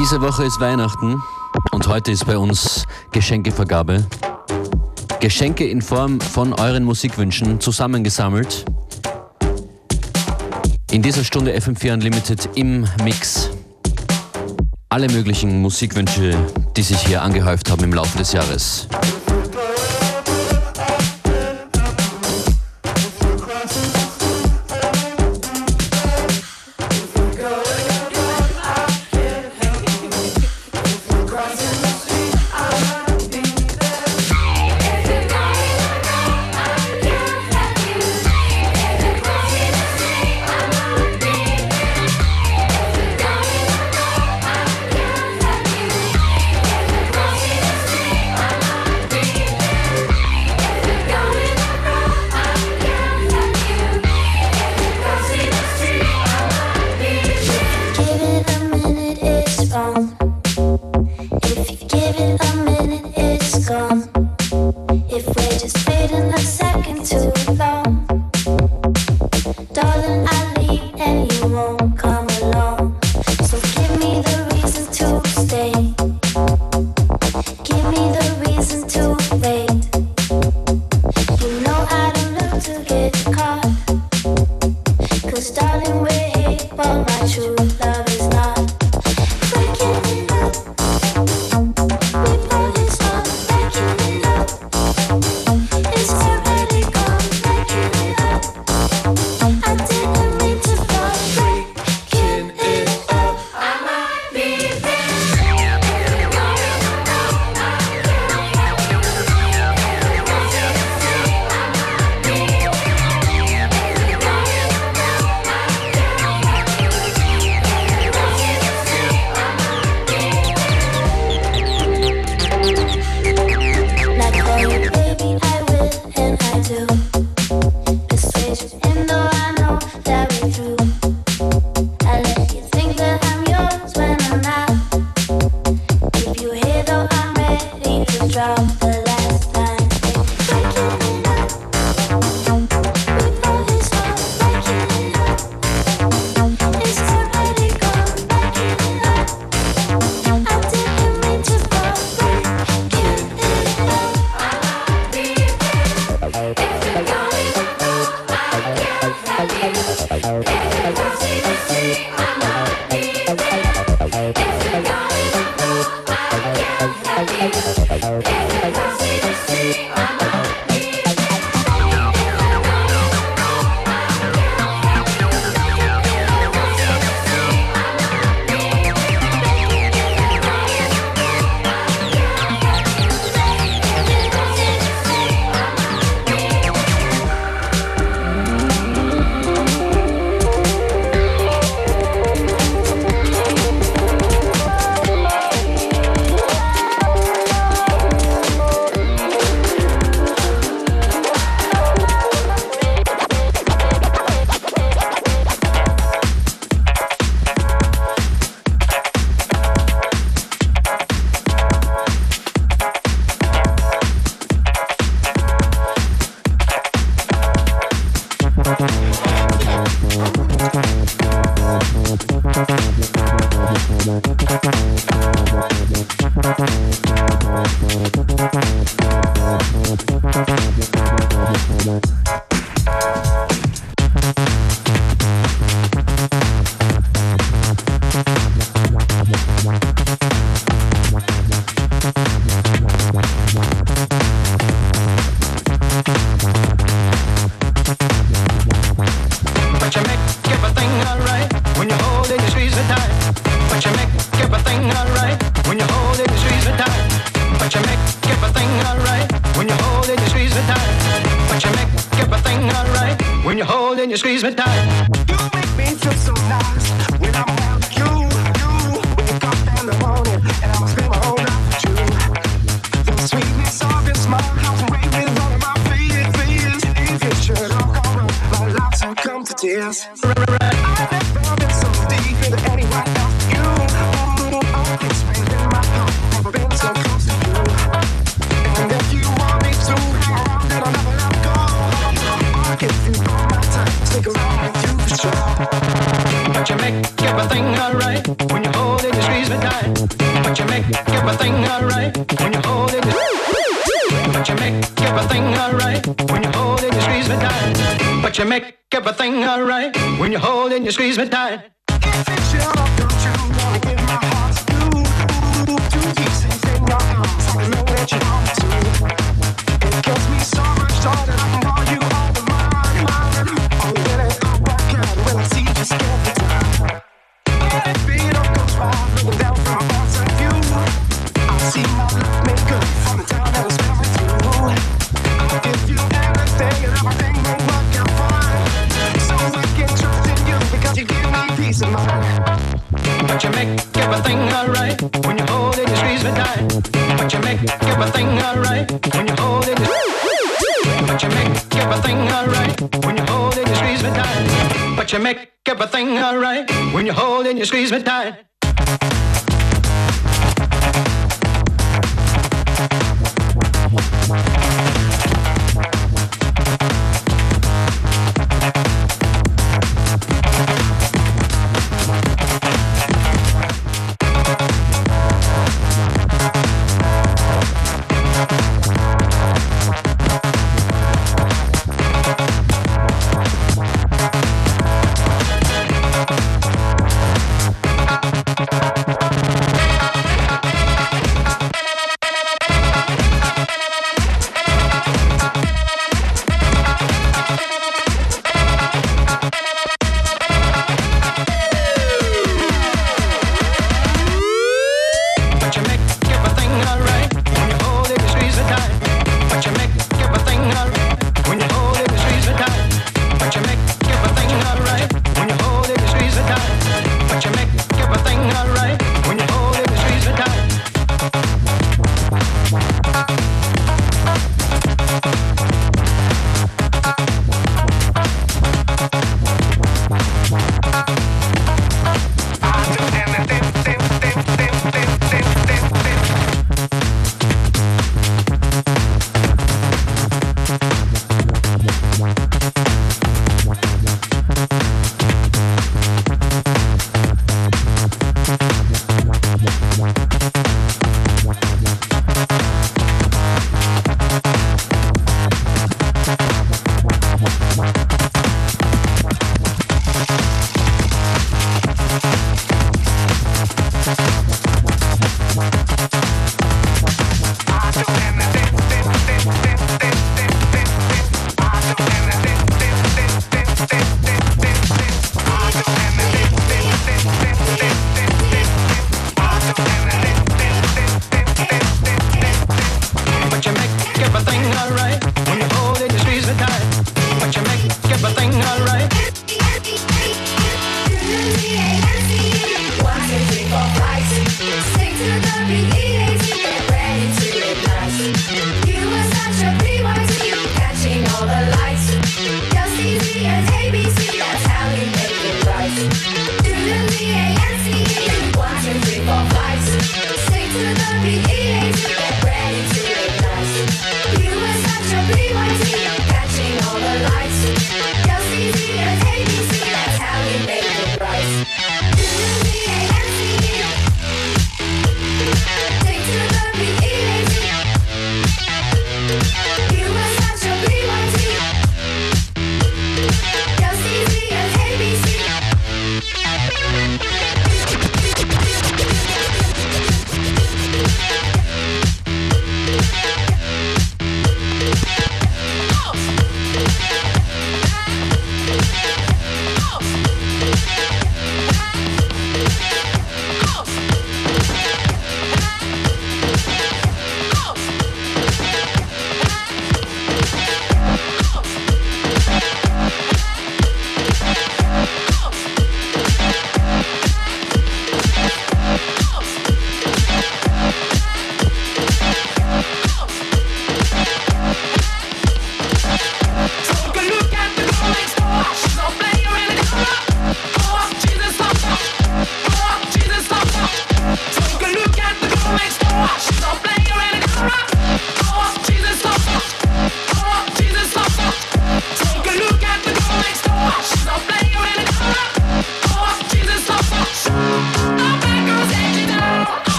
Diese Woche ist Weihnachten und heute ist bei uns Geschenkevergabe. Geschenke in Form von euren Musikwünschen zusammengesammelt. In dieser Stunde FM4 Unlimited im Mix. Alle möglichen Musikwünsche, die sich hier angehäuft haben im Laufe des Jahres.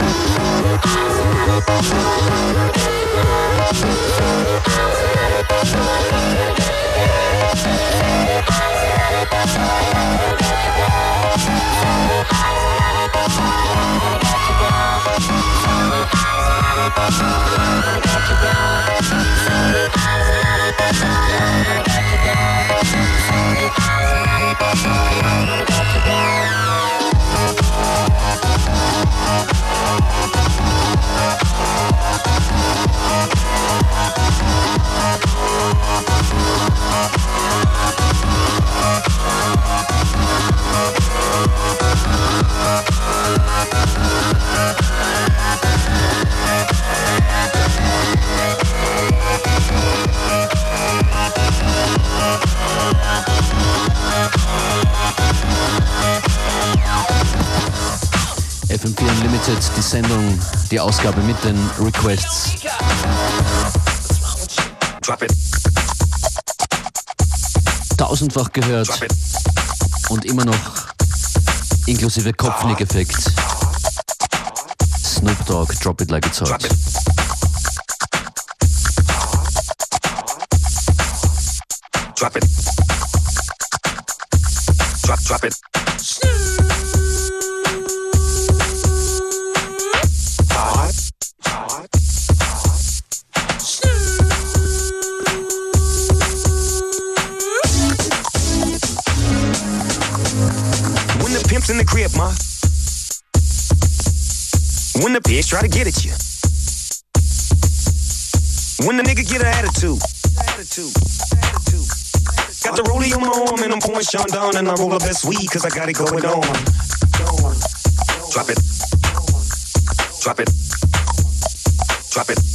I'm gonna go get Thank you. Die Sendung, die Ausgabe mit den Requests. Tausendfach gehört und immer noch inklusive Kopfnick-Effekt. Snoop Dogg, Drop It Like It's Hot. Pigs try to get at you. When the nigga get an attitude. Attitude. attitude. Got the rollie on my arm and I'm pouring Sean down and I roll up that sweet cause I got it going on. Drop it. Drop it. Drop it.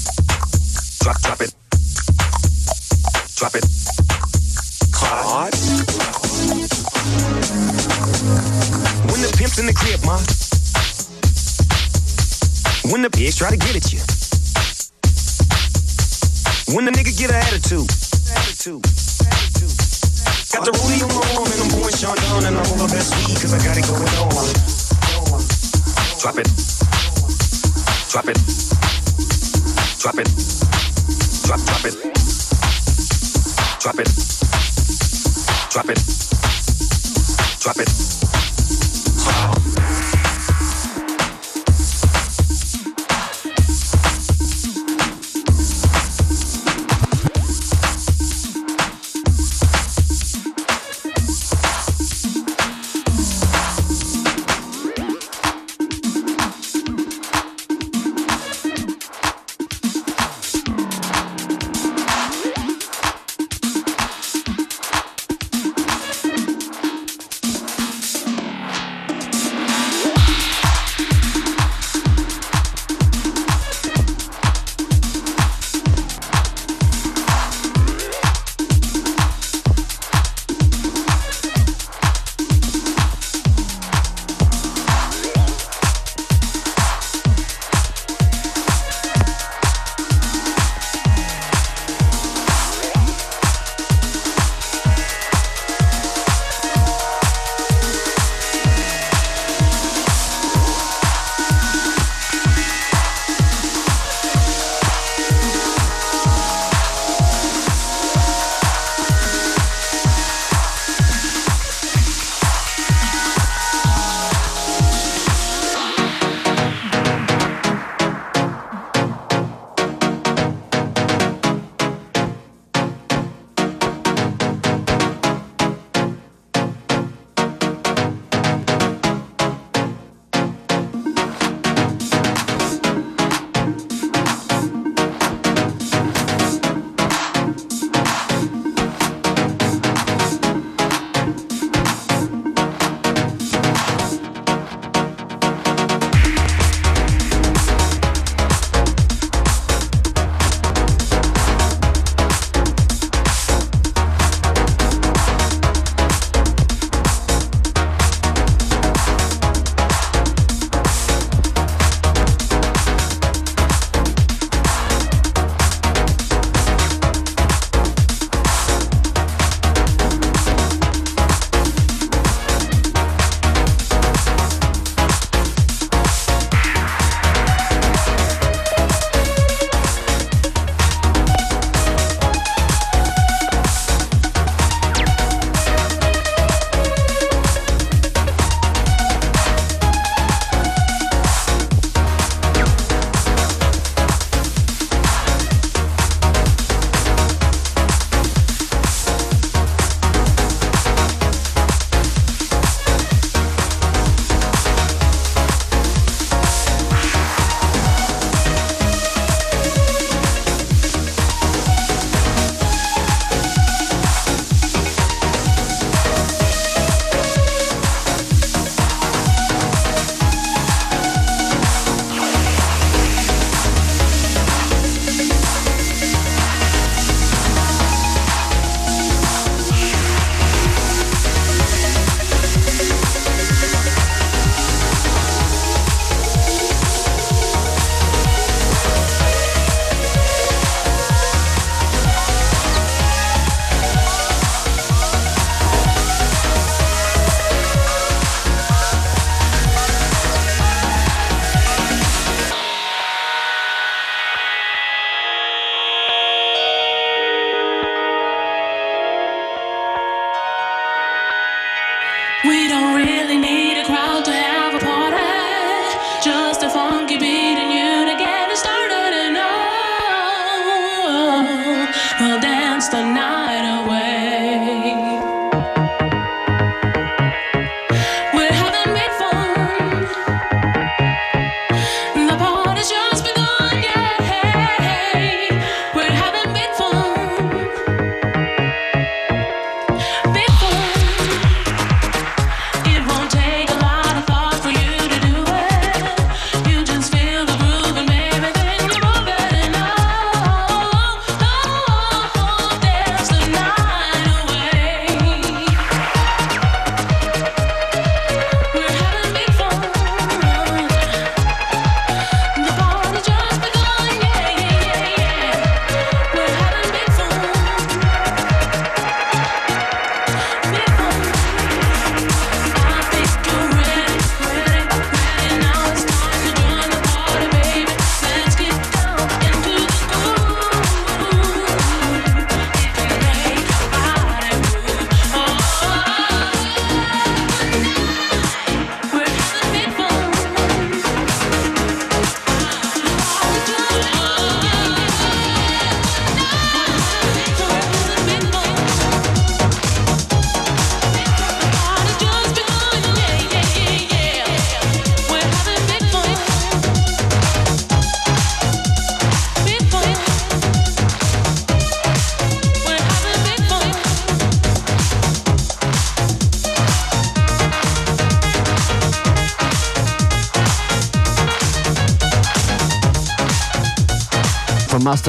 Get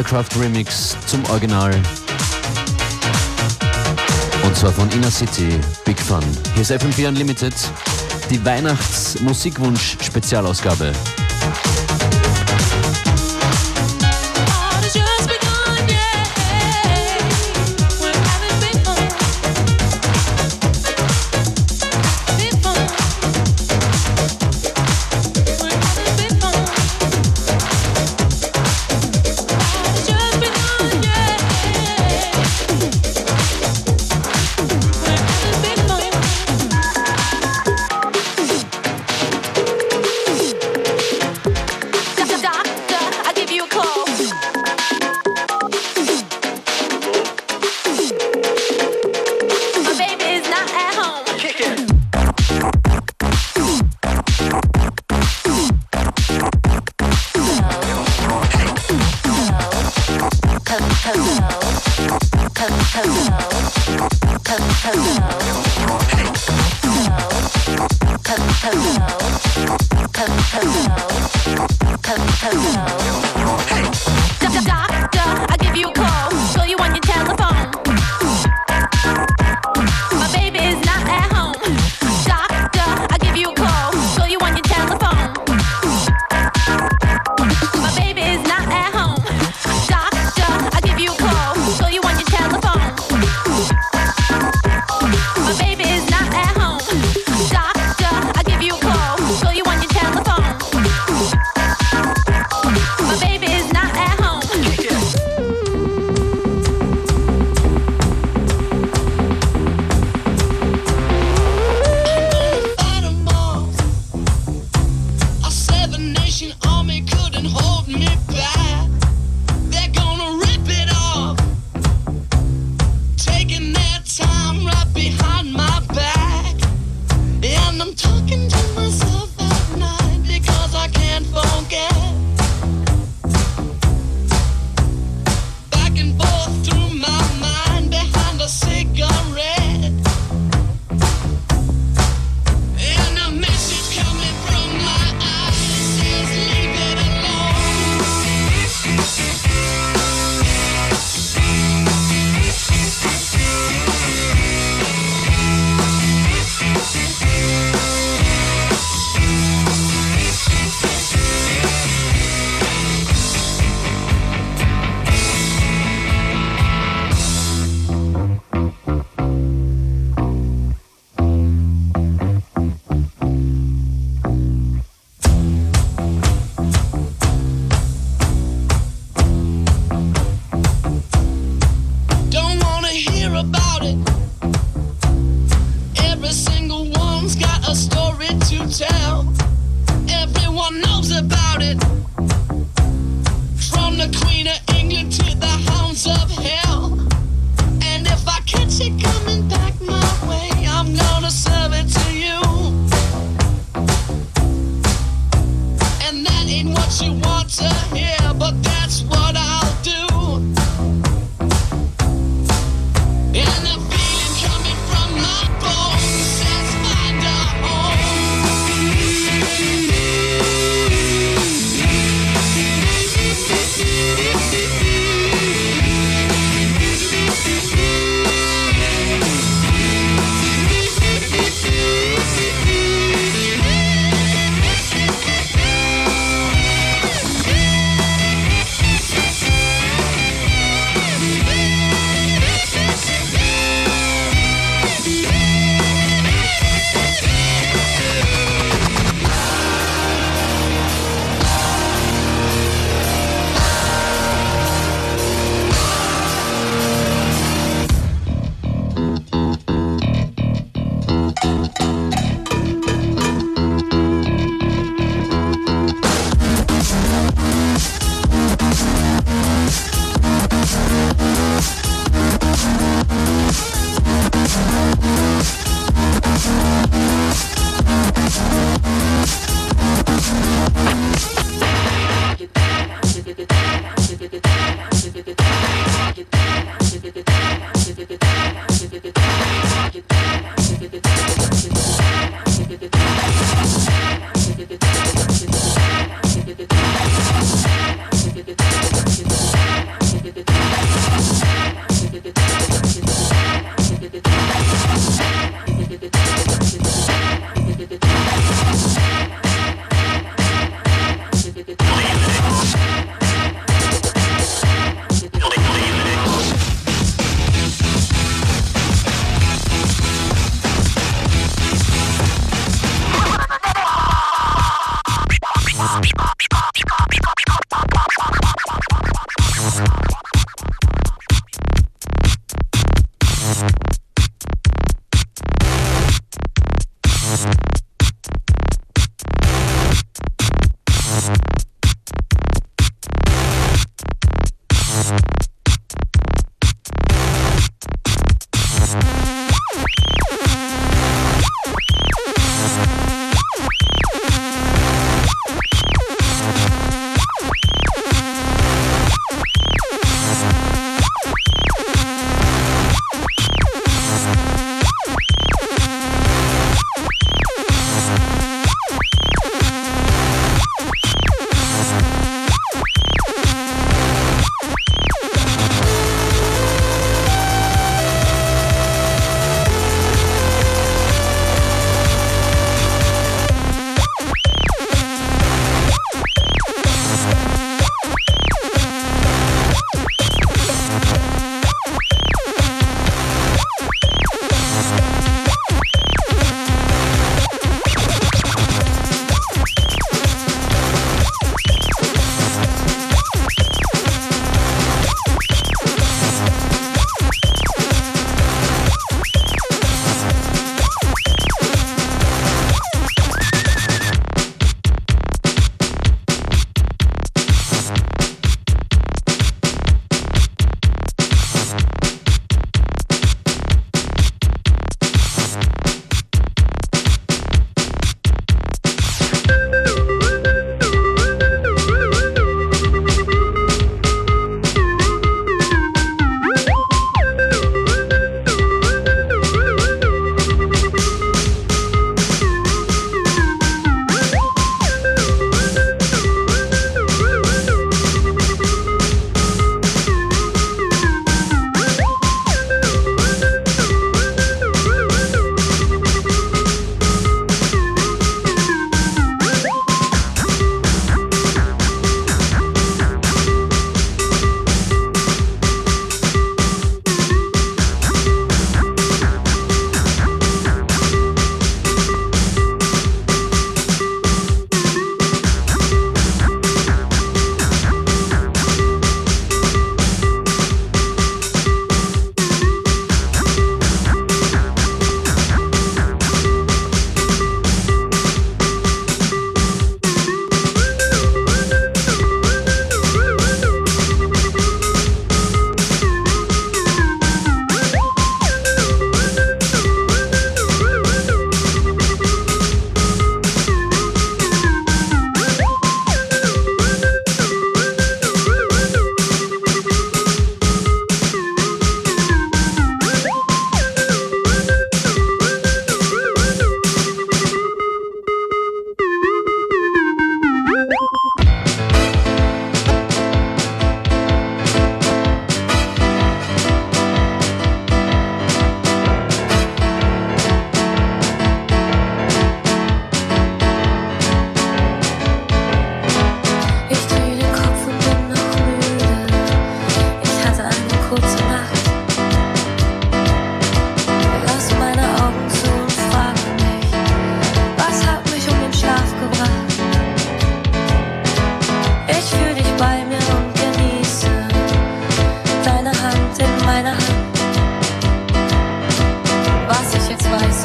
Mastercraft Remix zum Original. Und zwar von Inner City, Big Fun. Hier ist FM4 Unlimited, die Weihnachts-Musikwunsch-Spezialausgabe.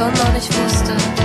und noch nicht wusste.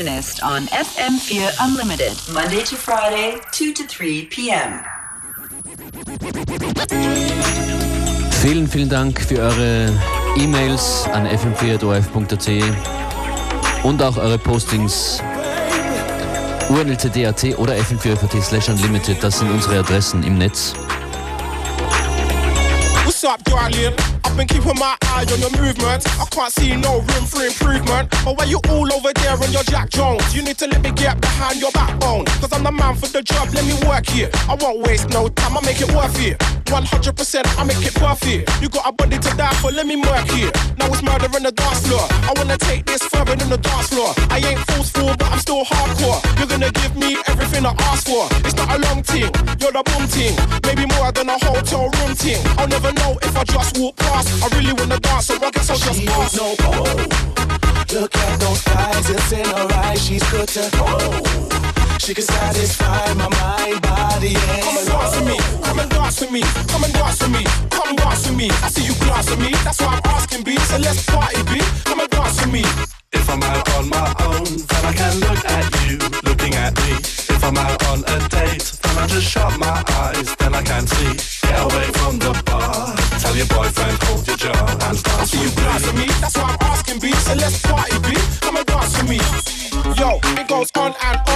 On FM4 Unlimited, Monday to Friday, 2 to 3 p.m. Vielen, vielen Dank für eure E-Mails an fm4.orf.at und auch eure Postings unltd.at oder fm4.at slash unlimited. Das sind unsere Adressen im Netz. What's up, darling? I've been keeping my eye on your movements. I can't see no room for improvement. But why you all over there on your Jack Jones? You need to let me get behind your backbone. Cause I'm the man for the job, let me work here. I won't waste no time, I make it worth it. 100% I make it worth it. You got a body to die for, let me work here. Now it's murder on the dance floor. I wanna take this further than the dance floor. I ain't forceful, but I'm still hardcore. You're gonna give me everything I ask for. It's not a long thing, you're the boom team. Maybe more than a hotel room team. I'll never know if I just walk past. I really wanna dance, so I guess I'll just pass. No, oh. Look at those eyes, it's in her eyes. She's good to go. She can satisfy my mind, body, and Come and dance with me, come and dance with me, come and dance with me, come dance with me. I see you glance at me, that's why I'm asking, B. So let's party, B. Come and dance with me. If I'm out on my own, then I can look at you, looking at me. If I'm out on a date, then I just shut my eyes, then I can see. Get away from the bar. Tell your boyfriend, hold your jaw and dance. I see you glance at me, that's why I'm asking, B. So let's party, B. Come and dance with me. Yo, it goes on and on.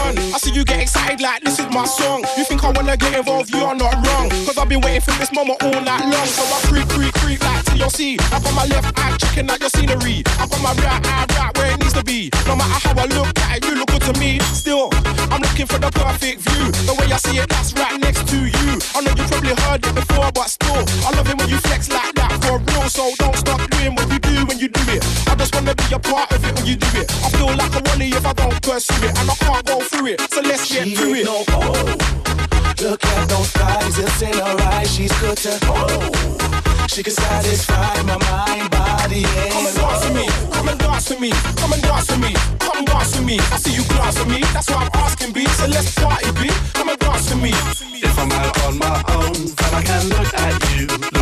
See you get excited like this is my song. You think I wanna get involved, you are not wrong. Cause I've been waiting for this moment all night long. So I creep, creep, creep like TLC. I got my left eye checking out your scenery. I got my right eye right where it needs to be. No matter how I look at it, you look good to me. Still, I'm looking for the perfect view. The way I see it, that's right next to you. I know you probably heard it before, but still, I love it when you flex like that for real. So don't stop doing what you do when you do it. I just wanna be a part of it when you do it. I feel like a wally if I don't pursue it, and I can't go through it. So let's get She through ain't it. no oh. Look at those thighs, it's in her eyes. She's good to oh. She can satisfy my mind, body, and Come and and dance with me, come and dance with me, come and dance with me, come dance with me. I see you glance at me, that's why I'm asking B. So let's party B, come and dance with me. If I'm out on my own, then I can look at you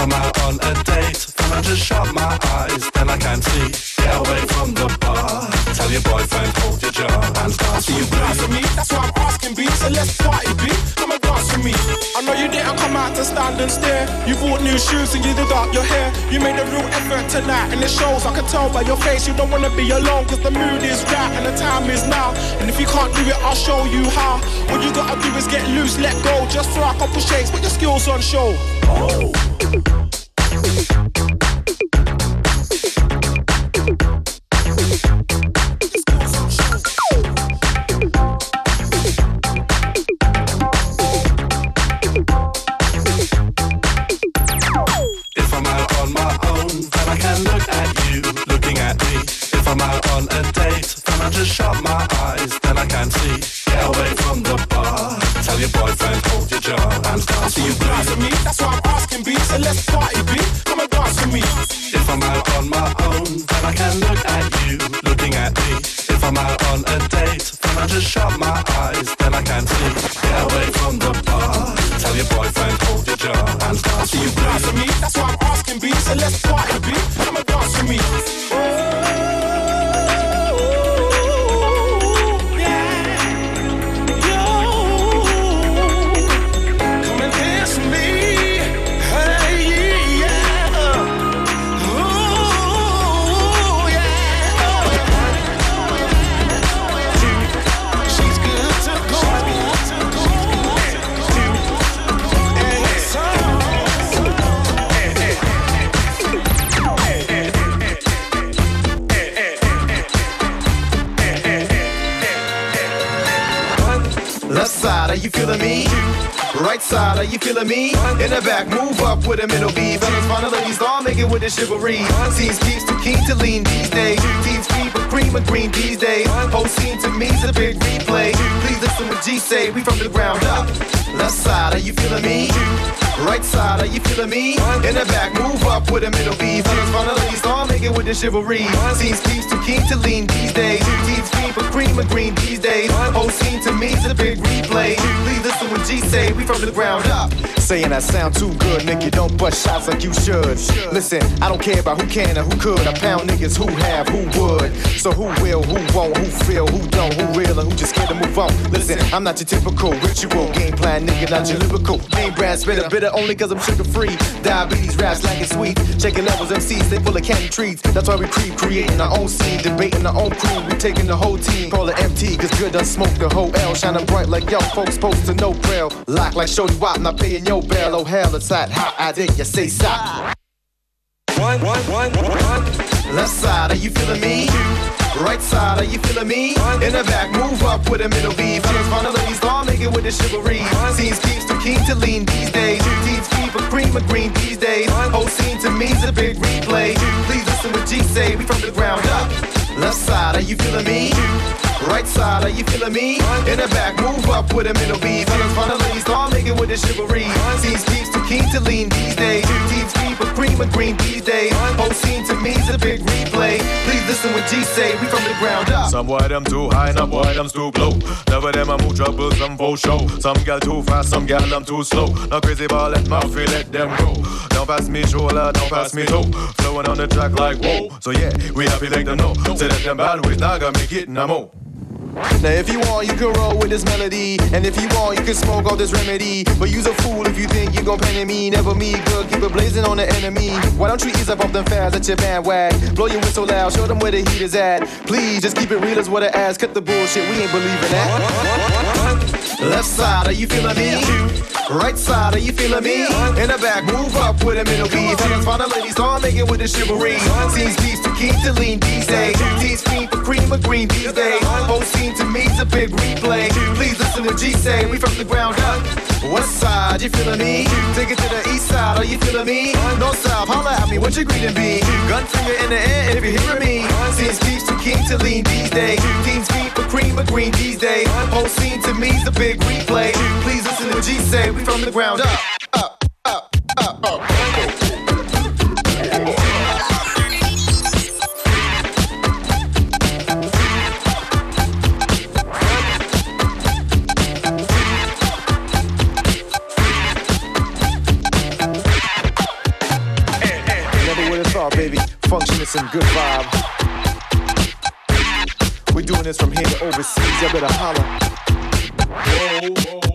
I'm out on a date, then I just shut my eyes, then I can't see. Get away from the bar. Tell your boyfriend, hold your jaw and dance See you glance me. that's why I'm asking B. So let's party B, come me. I know you didn't come out to stand and stare. You bought new shoes and you did up your hair. You made a real effort tonight, and it shows. I can tell by your face you don't wanna be alone, cause the mood is right and the time is now. And if you can't do it, I'll show you how. What you gotta do is get loose, let go. Just throw a couple shakes, put your skills on show. If the chivalry. Seems keeps too keen to lean these days. Teams keep a cream and green these days. Whole scene to me's a big replay. Please listen what G say, we from the ground up. Left side, are you feeling me? Right side, are you feeling me? In the back, move up with a middle B. Find ladies, start making with the chivalry. Seems keeps too keen to lean these days. Teams keep a cream and green these days. Whole scene to me, me's a big replay. Please listen what G say, we from the ground up. Saying that sound too good, nigga, don't bust shots like you should. Listen, I don't care about who can or who could. I pound niggas who have, who would. So who will, who won't, who feel, who don't, who real, and who just to move on. Listen, I'm not your typical ritual game plan nigga, not your lyrical. Name brand spitter, bitter only cause I'm sugar free. Diabetes raps like it's sweet. Checking levels, MCs, they full of candy treats. That's why we creep, creating our own scene, debating our own crew. We taking the whole team, call it MT, cause good done smoke the whole L. Shining bright like y'all folks supposed to know braille. Lock like Shorty Wop, not paying your bail. Oh hell, it's hot, hot, I did you say stop. one, one, one, one. Left side, are you feeling me? Right side, are you feeling me? In the back, move up with a middle B. The ladies, start making with the chivalry. Seems keeps too keen to lean these days. Teams keep a cream and green these days. Whole scene to me's a big replay. Please listen what G say, we from the ground up. Left side, are you feeling me? Right side, are you feeling me? In the back, move up with a middle B. Fellas, ladies, start making with the chivalry. Seems keeps too keen to lean these days. Teams keep a cream and green these days. Whole scene to me's a big replay. Please listen what G say, we from the ground up. Some boy them too high, some boy them too low. Never them move trouble, some for show. Some gal too fast, some gal them too slow. No crazy ball, let my feel let them go. Don't pass me shoulder, don't pass me toe. Flowing on the track like whoa. So yeah, we happy like them know. Say that them bad ways, now gonna make it no more. Now if you want, you can roll with this melody. And if you want, you can smoke all this remedy. But you's a fool if you think you gon' pen me. Never me, good, keep it blazing on the enemy. Why don't you ease up off them fads at your bandwag? Blow your whistle loud, show them where the heat is at. Please, just keep it real as what it ass. Cut the bullshit, we ain't believing that. Left side, are you feeling me? Right side, are you feeling me? In the back, move up with a middle B. Fellas, find the ladies, start making with the chivalry. Seems keen to lean these days. Teens fiend for cream or green these days. Whole scene to me's a big replay. Please listen to G say, we from the ground up. West side, side, you feeling me? Take it to the east side, are you feeling me? North south, holla at me, what your greeting be? Gun finger in the air if you hearing me. Seems keeps too keen to lean these days. Teams feet for cream or green these days. Whole scene to me's a big replay. Please listen to G say we from the ground up, up, up, up, up. Never would baby. Function is some good vibe. We're doing this from here to overseas. You better holler. This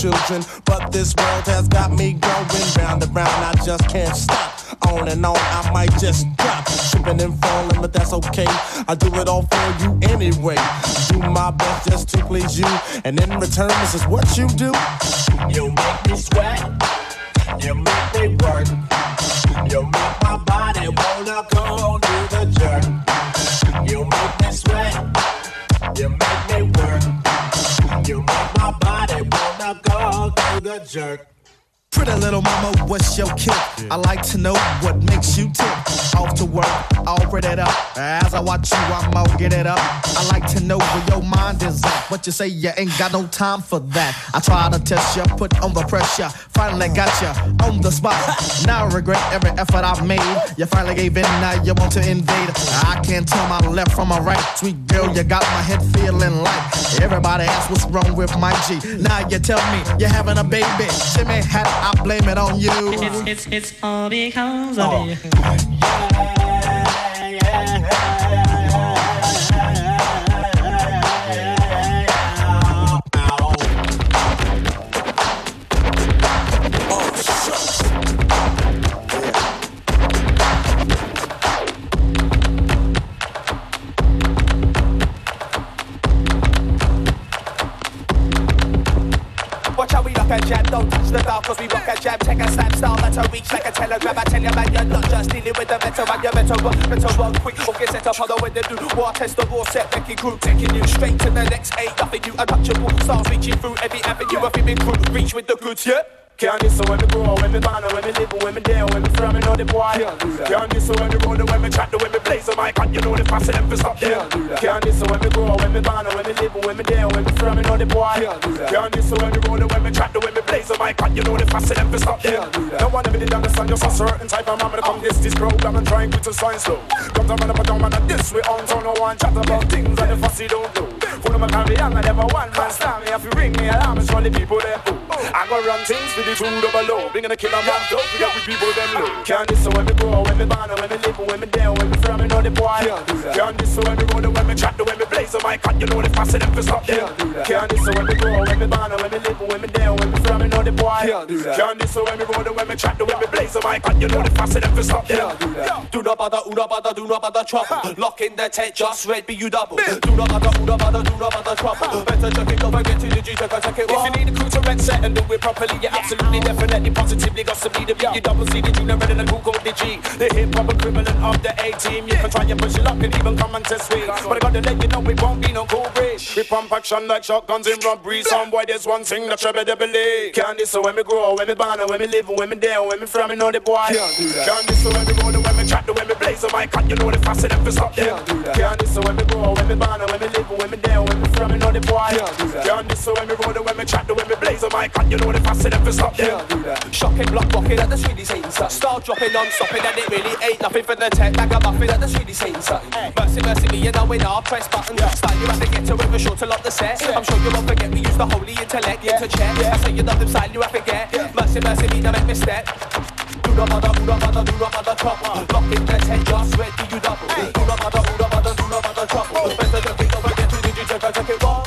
children. But this world has got me going round and round. I just can't stop. On and on, I might just drop. Tripping and falling, but that's okay. I do it all for you anyway. Do my best just to please you. And in return, this is what you do. You make me sweat. You make me work. You make my body to the. Little mama, what's your kick? I like to know what makes you tick. Off to work, already it up. As I watch you, I'm all get it up. I like to know where your mind is at. But you say you ain't got no time for that. I try to test you, put on the pressure. Finally got you on the spot. Now I regret every effort I've made. You finally gave in, now you want to invade. I can't tell my left from my right. Sweet girl, you got my head feeling light. Everybody asks what's wrong with my G. Now you tell me you're having a baby. Jimmy had I blame it on you. It's, it's, it's all because of oh. you. Watch how we a jab, don't touch the dial cause we rock a jab. Check a stab style, that's a reach like a telegram. I tell you man, you're not just dealing with the veteran You're better run, better run quick or get set up Other when they do, war test the raw set Wrecking crew, taking you straight to the next eight Nothing you untouchable, stars reaching through every avenue. Of him crew, reach with the goods, yeah Can't diss when me grow, when me born, when me live, when me there, when me from, me know the boy. Can't do that. When me roll, when me chat, when me blaze the mic, and you know the fast them for stop there. Can't do that. When me grow, when me born, when me live, when me there, when me from, me know the boy. Can't do that. When me roll, when me chat, when me blaze the mic, and you know the fast them for stop there. Do. No one ever did understand just a certain type of man, but come this this program and try and quit a sign slow. Come down, man, up down, man, this way on, so no one chat about things that the fussy don't know. Full of my carry on, I never one man stand me. If you ring me alarm, it's the people there. I go run things for the two double low. Bringing a killer man, don't forget we people them low. Can't this so when me grow, when me born, when me live, when me there, when me from, me know the boy. Can't do that. Can't this so when me roll, when me chat, when me blaze the mic, you know the faster them for stop there. Can't do that. Can't this so when me grow, when me born, when me live, when me there, when me from, me know the boy. Can't do that. Can't this so when me roll, when me chat, when me blaze the mic, you know the faster them for stop there. Can't do that. Do not bother, do not bother, do not bother trouble. Lock in the tent, just red, be you double. Do not bother, do not bother, do not bother trouble. Better check it over, get to the G, check it, check it. If you need a crew to red set and do it properly, you absolutely, definitely, positively got some need of you. You double C, the junior, red, and a cool the G. The hip hop equivalent of the A team. You can try and push it up and even come and test me. But I gotta let you know it won't be no cool break. We pump action like shotguns in robbery. Some boy, there's one thing that you better believe. Can't this so when me grow, when me born, when me live, when me there, when me from, me know the boy. Can't do that. Can't this so when me roll, when me chat, when me blaze the mic, and you know the faster them for stop there. Can't do that. Can't this so when me grow, when me born, when me live, when me there, when me from, me know the boy. Can't do that. Can't this so when me roll, when me chat, when me blaze the mic, and you know the faster them for stop there. Can't do that. Shocking, block rocking at the Swedish Satan stuff. Start dropping non stopping and it really ain't nothing for the tech. Like a muffin at the Swedish Satan something. Mercy, mercy me, you know we now press button. Start you have to get to it, we're sure to lock the set. I'm sure you won't forget we use the holy intellect to check. I say you love them style you have to get. Mercy, mercy me, don't make me step. Do not bother, do not bother, do not bother trouble. Uh. Lock in the tent, just ready you double. Do not bother, do not bother, do not bother trouble. Better than think over, get to the check, check it, it,